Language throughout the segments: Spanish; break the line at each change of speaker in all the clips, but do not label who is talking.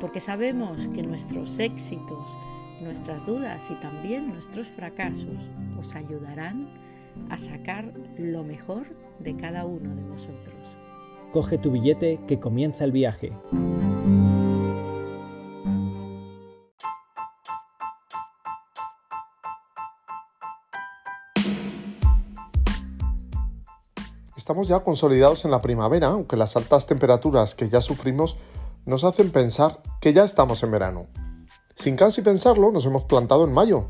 porque sabemos que nuestros éxitos, nuestras dudas y también nuestros fracasos os ayudarán a sacar lo mejor de cada uno de vosotros.
Coge tu billete que comienza el viaje.
Estamos ya consolidados en la primavera, aunque las altas temperaturas que ya sufrimos nos hacen pensar que ya estamos en verano. Sin casi pensarlo, nos hemos plantado en mayo.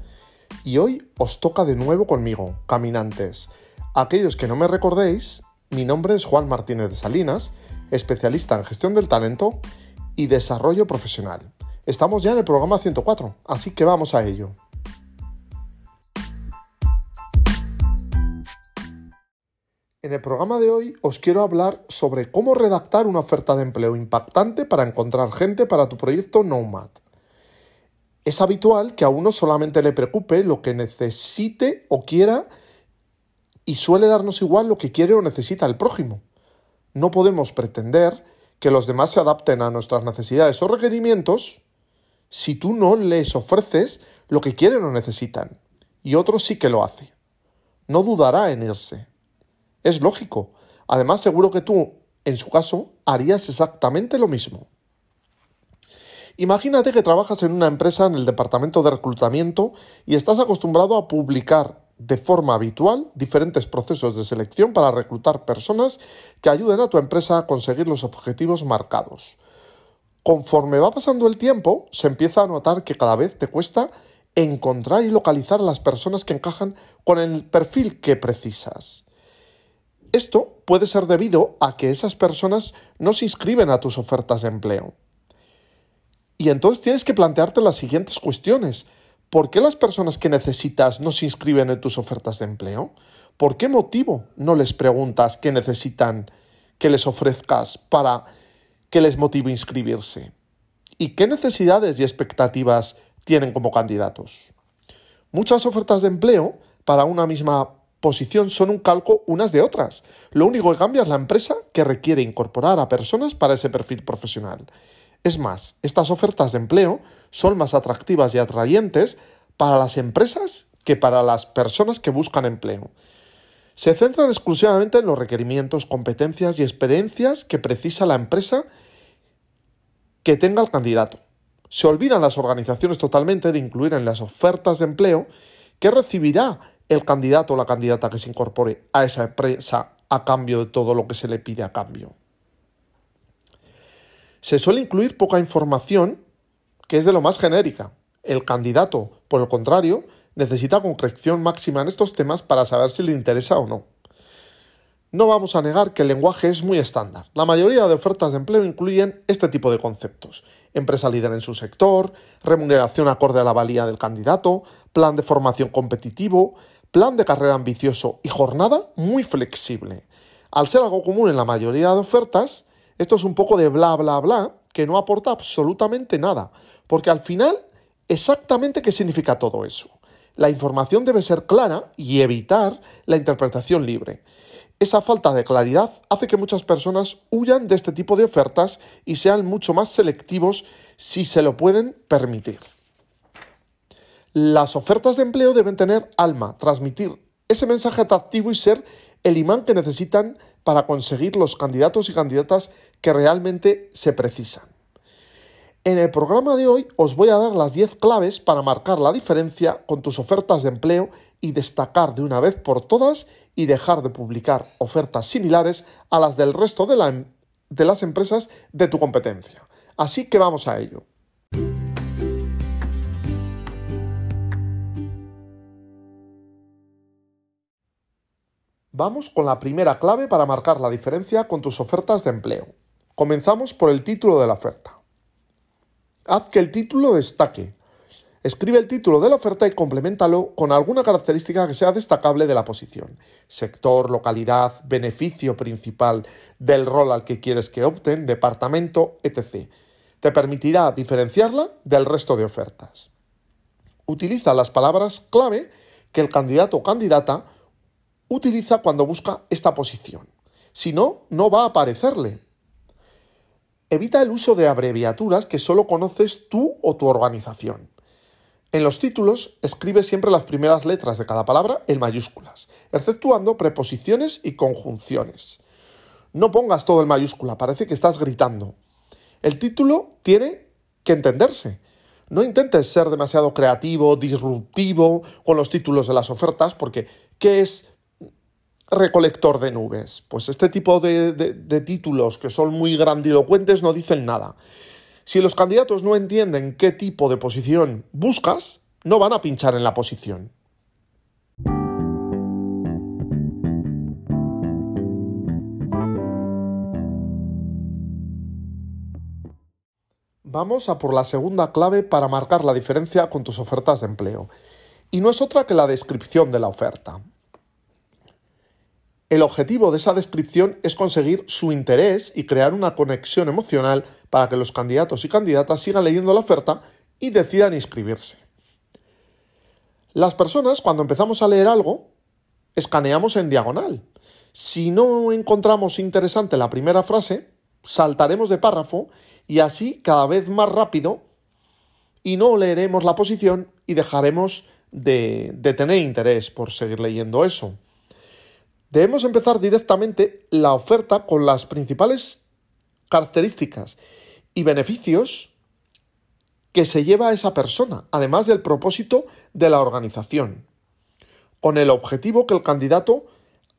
Y hoy os toca de nuevo conmigo, caminantes. Aquellos que no me recordéis, mi nombre es Juan Martínez de Salinas, especialista en gestión del talento y desarrollo profesional. Estamos ya en el programa 104, así que vamos a ello. En el programa de hoy os quiero hablar sobre cómo redactar una oferta de empleo impactante para encontrar gente para tu proyecto Nomad. Es habitual que a uno solamente le preocupe lo que necesite o quiera y suele darnos igual lo que quiere o necesita el prójimo. No podemos pretender que los demás se adapten a nuestras necesidades o requerimientos si tú no les ofreces lo que quieren o necesitan. Y otro sí que lo hace. No dudará en irse. Es lógico. Además, seguro que tú, en su caso, harías exactamente lo mismo. Imagínate que trabajas en una empresa en el departamento de reclutamiento y estás acostumbrado a publicar de forma habitual diferentes procesos de selección para reclutar personas que ayuden a tu empresa a conseguir los objetivos marcados. Conforme va pasando el tiempo, se empieza a notar que cada vez te cuesta encontrar y localizar las personas que encajan con el perfil que precisas. Esto puede ser debido a que esas personas no se inscriben a tus ofertas de empleo. Y entonces tienes que plantearte las siguientes cuestiones. ¿Por qué las personas que necesitas no se inscriben en tus ofertas de empleo? ¿Por qué motivo no les preguntas qué necesitan que les ofrezcas para que les motive inscribirse? ¿Y qué necesidades y expectativas tienen como candidatos? Muchas ofertas de empleo para una misma posición son un calco unas de otras. Lo único que cambia es la empresa que requiere incorporar a personas para ese perfil profesional. Es más, estas ofertas de empleo son más atractivas y atrayentes para las empresas que para las personas que buscan empleo. Se centran exclusivamente en los requerimientos, competencias y experiencias que precisa la empresa que tenga el candidato. Se olvidan las organizaciones totalmente de incluir en las ofertas de empleo que recibirá el candidato o la candidata que se incorpore a esa empresa a cambio de todo lo que se le pide a cambio. Se suele incluir poca información que es de lo más genérica. El candidato, por el contrario, necesita concreción máxima en estos temas para saber si le interesa o no. No vamos a negar que el lenguaje es muy estándar. La mayoría de ofertas de empleo incluyen este tipo de conceptos. Empresa líder en su sector, remuneración acorde a la valía del candidato, plan de formación competitivo, plan de carrera ambicioso y jornada muy flexible. Al ser algo común en la mayoría de ofertas, esto es un poco de bla bla bla que no aporta absolutamente nada, porque al final, exactamente qué significa todo eso. La información debe ser clara y evitar la interpretación libre. Esa falta de claridad hace que muchas personas huyan de este tipo de ofertas y sean mucho más selectivos si se lo pueden permitir. Las ofertas de empleo deben tener alma, transmitir ese mensaje atractivo y ser el imán que necesitan para conseguir los candidatos y candidatas que realmente se precisan. En el programa de hoy os voy a dar las 10 claves para marcar la diferencia con tus ofertas de empleo y destacar de una vez por todas y dejar de publicar ofertas similares a las del resto de, em, de las empresas de tu competencia. Así que vamos a ello. Vamos con la primera clave para marcar la diferencia con tus ofertas de empleo. Comenzamos por el título de la oferta. Haz que el título destaque. Escribe el título de la oferta y complementalo con alguna característica que sea destacable de la posición. Sector, localidad, beneficio principal del rol al que quieres que opten, departamento, etc. Te permitirá diferenciarla del resto de ofertas. Utiliza las palabras clave que el candidato o candidata utiliza cuando busca esta posición. Si no, no va a aparecerle. Evita el uso de abreviaturas que solo conoces tú o tu organización. En los títulos escribe siempre las primeras letras de cada palabra en mayúsculas, exceptuando preposiciones y conjunciones. No pongas todo en mayúscula, parece que estás gritando. El título tiene que entenderse. No intentes ser demasiado creativo, disruptivo con los títulos de las ofertas, porque ¿qué es recolector de nubes? Pues este tipo de, títulos que son muy grandilocuentes no dicen nada. Si los candidatos no entienden qué tipo de posición buscas, no van a pinchar en la posición. Vamos a por la segunda clave para marcar la diferencia con tus ofertas de empleo. Y no es otra que la descripción de la oferta. El objetivo de esa descripción es conseguir su interés y crear una conexión emocional para que los candidatos y candidatas sigan leyendo la oferta y decidan inscribirse. Las personas, cuando empezamos a leer algo, escaneamos en diagonal. Si no encontramos interesante la primera frase, saltaremos de párrafo y así cada vez más rápido y no leeremos la posición y dejaremos de, de tener interés por seguir leyendo eso. Debemos empezar directamente la oferta con las principales características y beneficios que se lleva a esa persona, además del propósito de la organización, con el objetivo que el candidato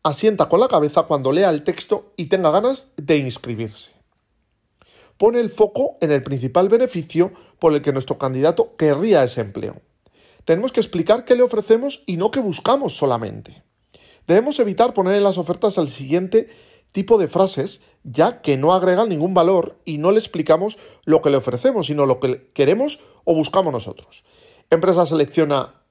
asienta con la cabeza cuando lea el texto y tenga ganas de inscribirse. Pone el foco en el principal beneficio por el que nuestro candidato querría ese empleo. Tenemos que explicar qué le ofrecemos y no qué buscamos solamente. Debemos evitar poner en las ofertas el siguiente tipo de frases, ya que no agregan ningún valor y no le explicamos lo que le ofrecemos, sino lo que queremos o buscamos nosotros. Empresa selecciona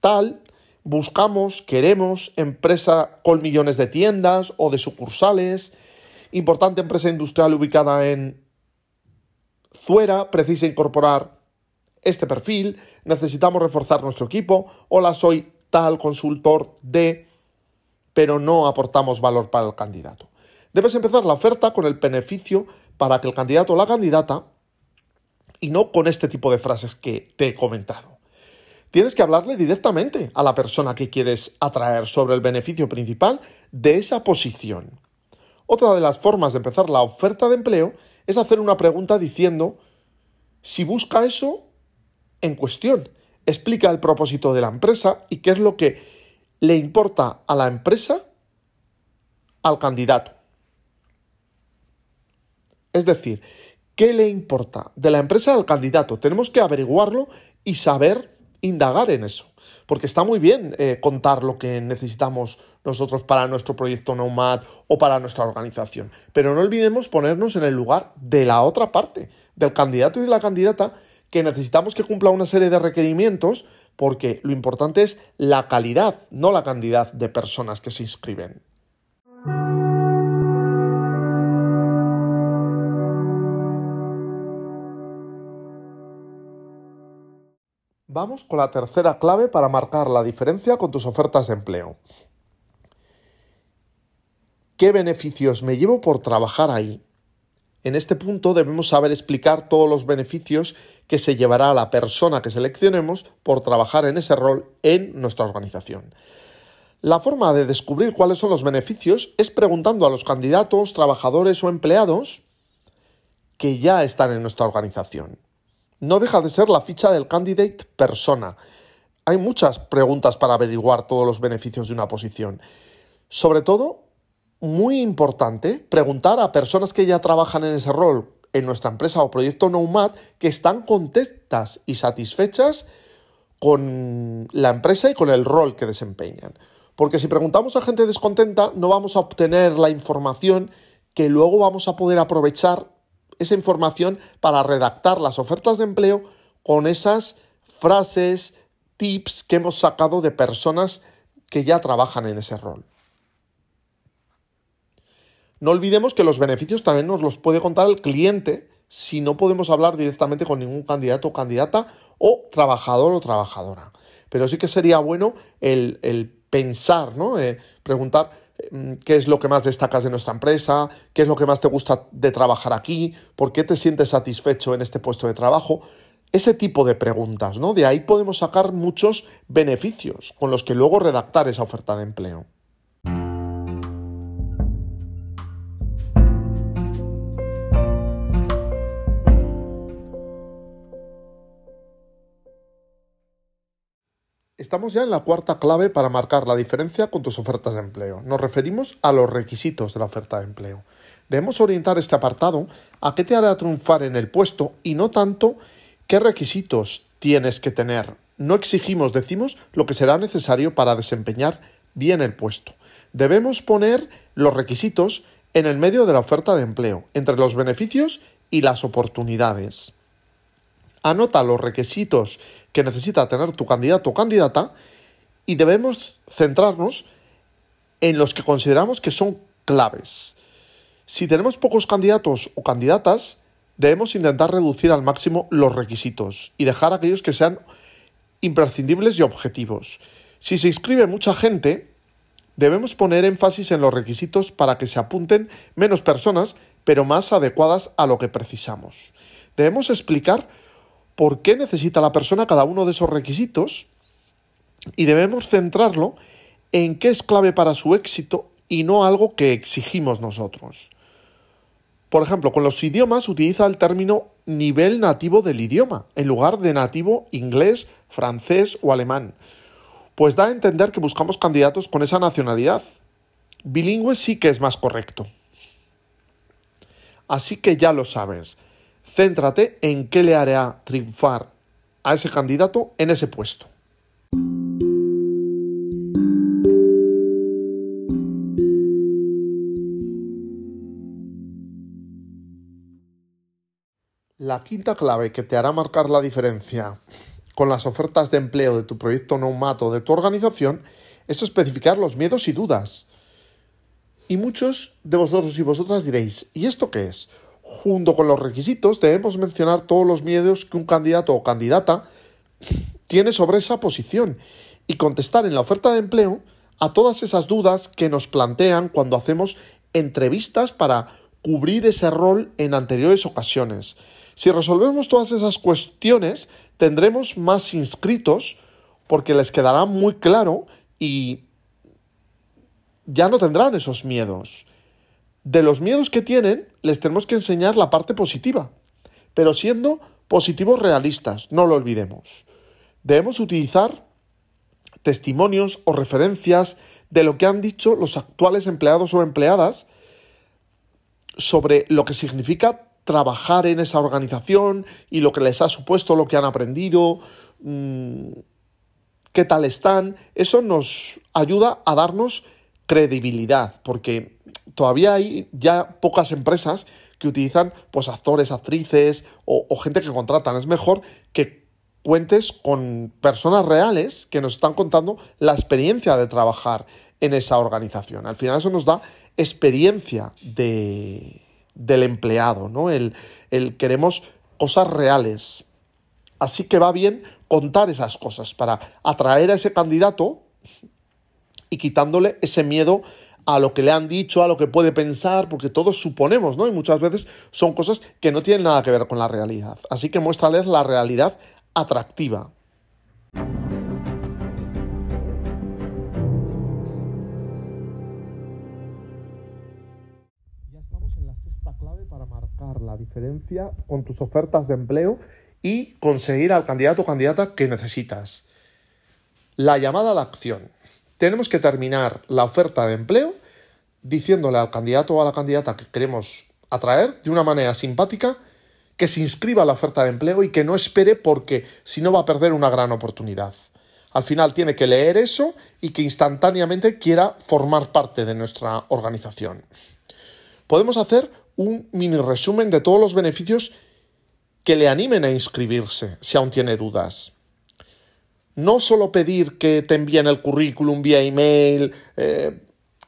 tal, buscamos, queremos, empresa con millones de tiendas o de sucursales, importante empresa industrial ubicada en Zuera, precisa incorporar este perfil, necesitamos reforzar nuestro equipo, hola, soy tal consultor de pero no aportamos valor para el candidato. Debes empezar la oferta con el beneficio para que el candidato o la candidata y no con este tipo de frases que te he comentado. Tienes que hablarle directamente a la persona que quieres atraer sobre el beneficio principal de esa posición. Otra de las formas de empezar la oferta de empleo es hacer una pregunta diciendo si busca eso en cuestión. Explica el propósito de la empresa y qué es lo que le importa a la empresa al candidato. Es decir, ¿qué le importa de la empresa al candidato? Tenemos que averiguarlo y saber indagar en eso. Porque está muy bien eh, contar lo que necesitamos nosotros para nuestro proyecto Nomad o para nuestra organización. Pero no olvidemos ponernos en el lugar de la otra parte, del candidato y de la candidata, que necesitamos que cumpla una serie de requerimientos porque lo importante es la calidad, no la cantidad de personas que se inscriben. Vamos con la tercera clave para marcar la diferencia con tus ofertas de empleo. ¿Qué beneficios me llevo por trabajar ahí? En este punto debemos saber explicar todos los beneficios que se llevará a la persona que seleccionemos por trabajar en ese rol en nuestra organización. La forma de descubrir cuáles son los beneficios es preguntando a los candidatos, trabajadores o empleados que ya están en nuestra organización. No deja de ser la ficha del candidate persona. Hay muchas preguntas para averiguar todos los beneficios de una posición. Sobre todo, muy importante preguntar a personas que ya trabajan en ese rol en nuestra empresa o proyecto Nomad que están contentas y satisfechas con la empresa y con el rol que desempeñan. Porque si preguntamos a gente descontenta no vamos a obtener la información que luego vamos a poder aprovechar esa información para redactar las ofertas de empleo con esas frases, tips que hemos sacado de personas que ya trabajan en ese rol. No olvidemos que los beneficios también nos los puede contar el cliente si no podemos hablar directamente con ningún candidato o candidata o trabajador o trabajadora. Pero sí que sería bueno el, pensar, ¿no? Eh, preguntar mm, qué es lo que más destacas de nuestra empresa, qué es lo que más te gusta de trabajar aquí, por qué te sientes satisfecho en este puesto de trabajo. Ese tipo de preguntas, ¿no? De ahí podemos sacar muchos beneficios con los que luego redactar esa oferta de empleo. Estamos ya en la cuarta clave para marcar la diferencia con tus ofertas de empleo. Nos referimos a los requisitos de la oferta de empleo. Debemos orientar este apartado a qué te hará triunfar en el puesto y no tanto qué requisitos tienes que tener. No exigimos, decimos, lo que será necesario para desempeñar bien el puesto. Debemos poner los requisitos en el medio de la oferta de empleo, entre los beneficios y las oportunidades. Anota los requisitos que necesita tener tu candidato o candidata y debemos centrarnos en los que consideramos que son claves. Si tenemos pocos candidatos o candidatas, debemos intentar reducir al máximo los requisitos y dejar aquellos que sean imprescindibles y objetivos. Si se inscribe mucha gente, debemos poner énfasis en los requisitos para que se apunten menos personas, pero más adecuadas a lo que precisamos. Debemos explicar por qué necesita la persona cada uno de esos requisitos y debemos centrarlo en qué es clave para su éxito y no algo que exigimos nosotros. Por ejemplo, con los idiomas utiliza el término nivel nativo del idioma en lugar de nativo inglés, francés o alemán, pues da a entender que buscamos candidatos con esa nacionalidad. Bilingüe sí que es más correcto. Así que ya lo sabes, Céntrate en qué le hará triunfar a ese candidato en ese puesto. La quinta clave que te hará marcar la diferencia con las ofertas de empleo de tu proyecto neumato de tu organización es especificar los miedos y dudas. Y muchos de vosotros y vosotras diréis, ¿y esto qué es? Junto con los requisitos debemos mencionar todos los miedos que un candidato o candidata tiene sobre esa posición y contestar en la oferta de empleo a todas esas dudas que nos plantean cuando hacemos entrevistas para cubrir ese rol en anteriores ocasiones. Si resolvemos todas esas cuestiones, tendremos más inscritos porque les quedará muy claro y ya no tendrán esos miedos de los miedos que tienen, les tenemos que enseñar la parte positiva, pero siendo positivos realistas, no lo olvidemos. Debemos utilizar testimonios o referencias de lo que han dicho los actuales empleados o empleadas sobre lo que significa trabajar en esa organización y lo que les ha supuesto, lo que han aprendido, mm, qué tal están. Eso nos ayuda a darnos credibilidad, porque todavía hay ya pocas empresas que utilizan pues actores, actrices o, gente que contratan. Es mejor que cuentes con personas reales que nos están contando la experiencia de trabajar en esa organización. Al final eso nos da experiencia de, del empleado, ¿no? El, el queremos cosas reales. Así que va bien contar esas cosas para atraer a ese candidato y quitándole ese miedo a lo que le han dicho, a lo que puede pensar, porque todos suponemos, ¿no? Y muchas veces son cosas que no tienen nada que ver con la realidad. Así que muéstrales la realidad atractiva. Ya estamos en la sexta clave para marcar la diferencia con tus ofertas de empleo y conseguir al candidato o candidata que necesitas. La llamada a la acción tenemos que terminar la oferta de empleo diciéndole al candidato o a la candidata que queremos atraer de una manera simpática que se inscriba a la oferta de empleo y que no espere porque si no va a perder una gran oportunidad. Al final tiene que leer eso y que instantáneamente quiera formar parte de nuestra organización. Podemos hacer un mini resumen de todos los beneficios que le animen a inscribirse si aún tiene dudas. No solo pedir que te envíen el currículum vía email, eh,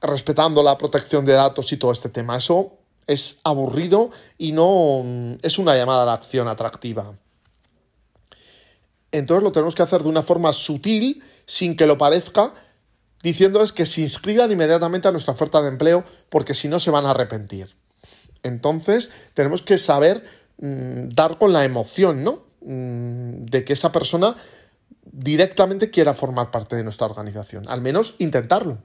respetando la protección de datos y todo este tema. Eso es aburrido y no mm, es una llamada a la acción atractiva. Entonces lo tenemos que hacer de una forma sutil, sin que lo parezca, diciéndoles que se inscriban inmediatamente a nuestra oferta de empleo, porque si no se van a arrepentir. Entonces tenemos que saber mm, dar con la emoción, ¿no? Mm, de que esa persona directamente quiera formar parte de nuestra organización. Al menos intentarlo.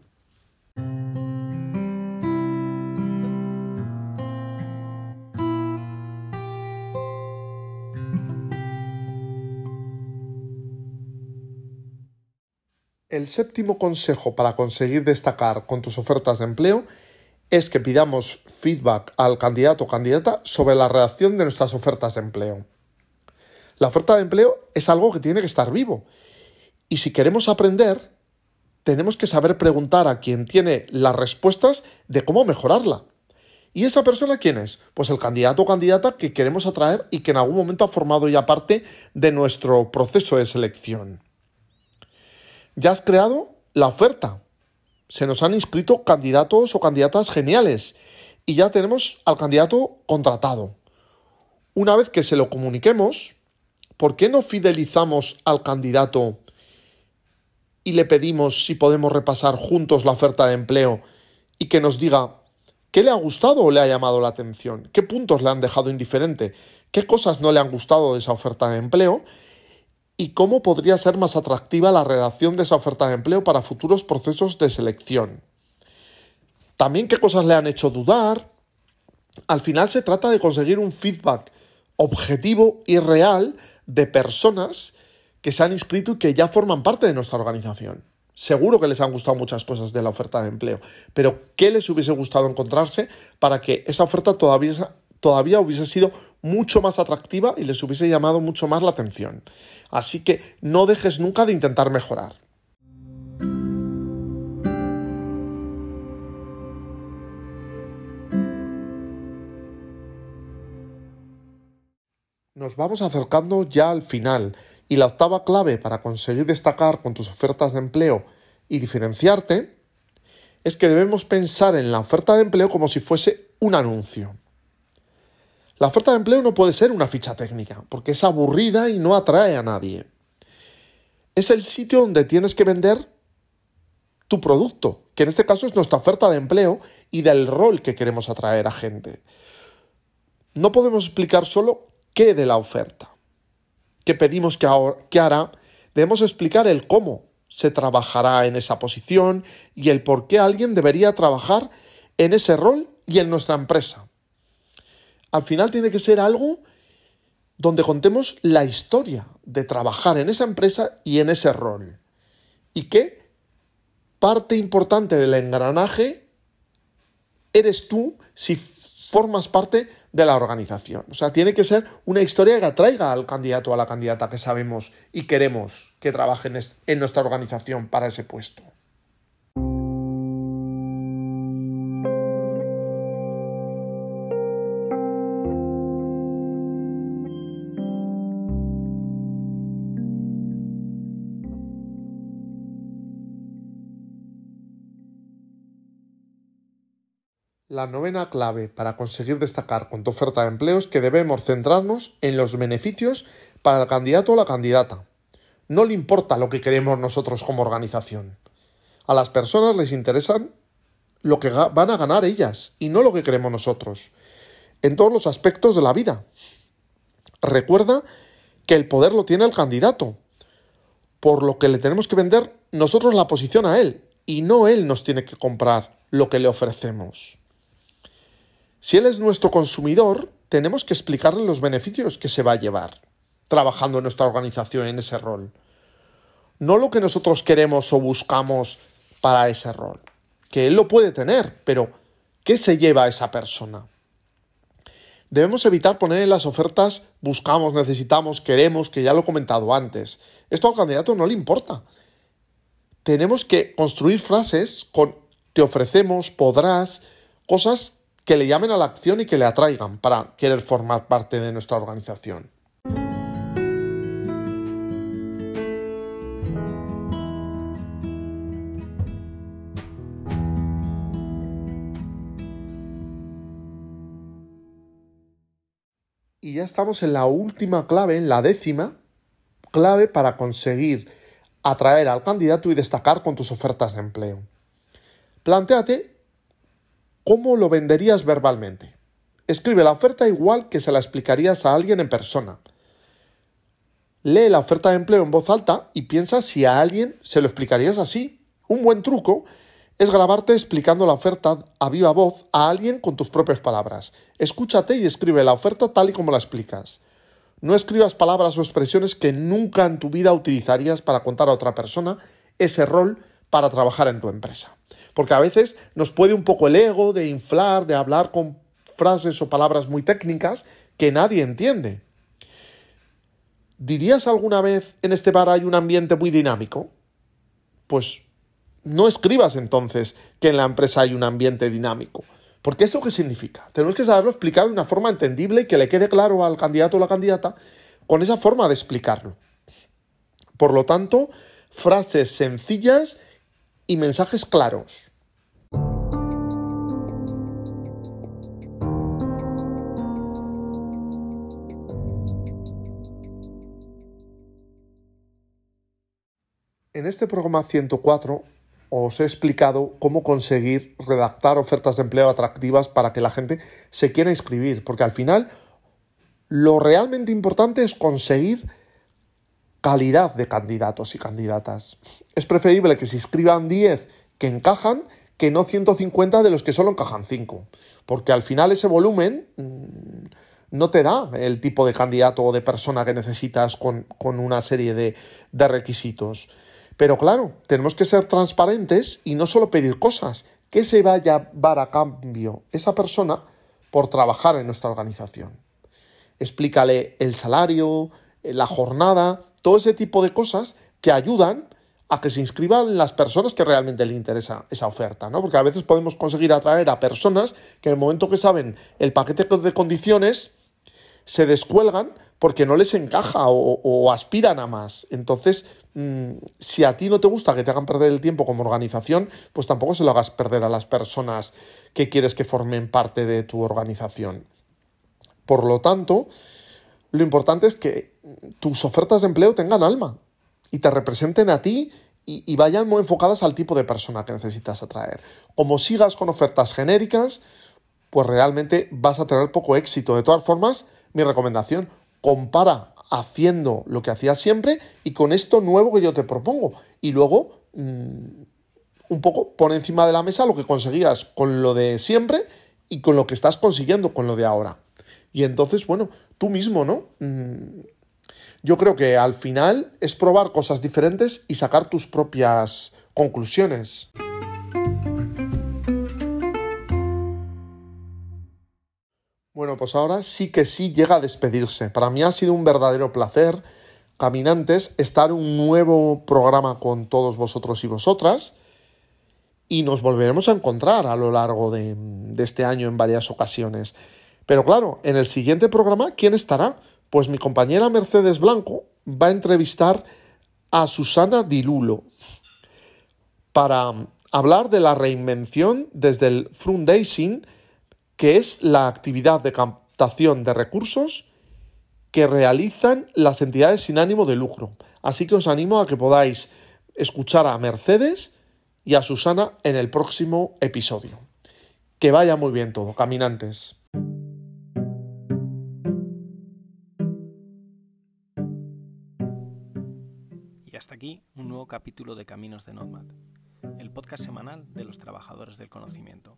El séptimo consejo para conseguir destacar con tus ofertas de empleo es que pidamos feedback al candidato o candidata sobre la redacción de nuestras ofertas de empleo. La oferta de empleo es algo que tiene que estar vivo. Y si queremos aprender, tenemos que saber preguntar a quien tiene las respuestas de cómo mejorarla. ¿Y esa persona quién es? Pues el candidato o candidata que queremos atraer y que en algún momento ha formado ya parte de nuestro proceso de selección ya has creado la oferta. Se nos han inscrito candidatos o candidatas geniales y ya tenemos al candidato contratado. Una vez que se lo comuniquemos, ¿por qué no fidelizamos al candidato y le pedimos si podemos repasar juntos la oferta de empleo y que nos diga qué le ha gustado o le ha llamado la atención, qué puntos le han dejado indiferente, qué cosas no le han gustado de esa oferta de empleo y cómo podría ser más atractiva la redacción de esa oferta de empleo para futuros procesos de selección. También qué cosas le han hecho dudar. Al final se trata de conseguir un feedback objetivo y real de personas que se han inscrito y que ya forman parte de nuestra organización. Seguro que les han gustado muchas cosas de la oferta de empleo, pero ¿qué les hubiese gustado encontrarse para que esa oferta todavía, todavía hubiese sido mucho más atractiva y les hubiese llamado mucho más la atención? Así que no dejes nunca de intentar mejorar. Nos vamos acercando ya al final y la octava clave para conseguir destacar con tus ofertas de empleo y diferenciarte es que debemos pensar en la oferta de empleo como si fuese un anuncio. La oferta de empleo no puede ser una ficha técnica, porque es aburrida y no atrae a nadie. Es el sitio donde tienes que vender tu producto, que en este caso es nuestra oferta de empleo y del rol que queremos atraer a gente. No podemos explicar solo qué de la oferta, qué pedimos que, que hará, debemos explicar el cómo se trabajará en esa posición y el por qué alguien debería trabajar en ese rol y en nuestra empresa. Al final tiene que ser algo donde contemos la historia de trabajar en esa empresa y en ese rol. Y que parte importante del engranaje eres tú si formas parte de la organización. O sea, tiene que ser una historia que atraiga al candidato o a la candidata que sabemos y queremos que trabaje en nuestra organización para ese puesto. La novena clave para conseguir destacar con tu oferta de empleo es que debemos centrarnos en los beneficios para el candidato o la candidata. No le importa lo que queremos nosotros como organización. A las personas les interesan lo que van a ganar ellas y no lo que queremos nosotros. En todos los aspectos de la vida. Recuerda que el poder lo tiene el candidato, por lo que le tenemos que vender nosotros la posición a él y no él nos tiene que comprar lo que le ofrecemos. Si él es nuestro consumidor, tenemos que explicarle los beneficios que se va a llevar trabajando en nuestra organización en ese rol. No lo que nosotros queremos o buscamos para ese rol. Que él lo puede tener, pero ¿qué se lleva a esa persona? Debemos evitar poner en las ofertas buscamos, necesitamos, queremos, que ya lo he comentado antes. Esto al candidato no le importa. Tenemos que construir frases con te ofrecemos, podrás, cosas que le llamen a la acción y que le atraigan para querer formar parte de nuestra organización. Y ya estamos en la última clave, en la décima clave para conseguir atraer al candidato y destacar con tus ofertas de empleo. Plantéate cómo lo venderías verbalmente. Escribe la oferta igual que se la explicarías a alguien en persona. Lee la oferta de empleo en voz alta y piensa si a alguien se lo explicarías así. Un buen truco es grabarte explicando la oferta a viva voz a alguien con tus propias palabras. Escúchate y escribe la oferta tal y como la explicas. No escribas palabras o expresiones que nunca en tu vida utilizarías para contar a otra persona ese rol para trabajar en tu empresa. Porque a veces nos puede un poco el ego de inflar, de hablar con frases o palabras muy técnicas que nadie entiende. ¿Dirías alguna vez en este bar hay un ambiente muy dinámico? Pues no escribas entonces que en la empresa hay un ambiente dinámico. Porque eso qué significa? Tenemos que saberlo explicar de una forma entendible y que le quede claro al candidato o la candidata con esa forma de explicarlo. Por lo tanto, frases sencillas y mensajes claros. En este programa 104 os he explicado cómo conseguir redactar ofertas de empleo atractivas para que la gente se quiera inscribir, porque al final lo realmente importante es conseguir calidad de candidatos y candidatas. Es preferible que se inscriban 10 que encajan que no 150 de los que solo encajan 5, porque al final ese volumen mm, no te da el tipo de candidato o de persona que necesitas con, una serie de, de requisitos. Pero claro, tenemos que ser transparentes y no solo pedir cosas. que se va a llevar a cambio esa persona por trabajar en nuestra organización? Explícale el salario, la jornada, todo ese tipo de cosas que ayudan a que se inscriban las personas que realmente le interesa esa oferta, ¿no? Porque a veces podemos conseguir atraer a personas que en el momento que saben el paquete de condiciones se descuelgan porque no les encaja o aspiran a más. Entonces, Mm, si a ti no te gusta que te hagan perder el tiempo como organización, pues tampoco se lo hagas perder a las personas que quieres que formen parte de tu organización. Por lo tanto, lo importante es que tus ofertas de empleo tengan alma y te representen a ti y, y vayan muy enfocadas al tipo de persona que necesitas atraer. Como sigas con ofertas genéricas, pues realmente vas a tener poco éxito. De todas formas, mi recomendación, compara haciendo lo que hacías siempre y con esto nuevo que yo te propongo. Y luego, mm, un poco por encima de la mesa lo que conseguías con lo de siempre y con lo que estás consiguiendo con lo de ahora. Y entonces, bueno, tú mismo, ¿no? Mm, yo creo que al final es probar cosas diferentes y sacar tus propias conclusiones. Bueno, pues ahora sí que sí llega a despedirse. Para mí ha sido un verdadero placer, caminantes, estar un nuevo programa con todos vosotros y vosotras. Y nos volveremos a encontrar a lo largo de, este año en varias ocasiones. Pero claro, en el siguiente programa, ¿quién estará? Pues mi compañera Mercedes Blanco va a entrevistar a Susana Dilulo para hablar de la reinvención desde el fundraising que es la actividad de captación de recursos que realizan las entidades sin ánimo de lucro. Así que os animo a que podáis escuchar a Mercedes y a Susana en el próximo episodio. Que vaya muy bien todo, caminantes.
Y hasta aquí un nuevo capítulo de Caminos de Nomad, el podcast semanal de los trabajadores del conocimiento.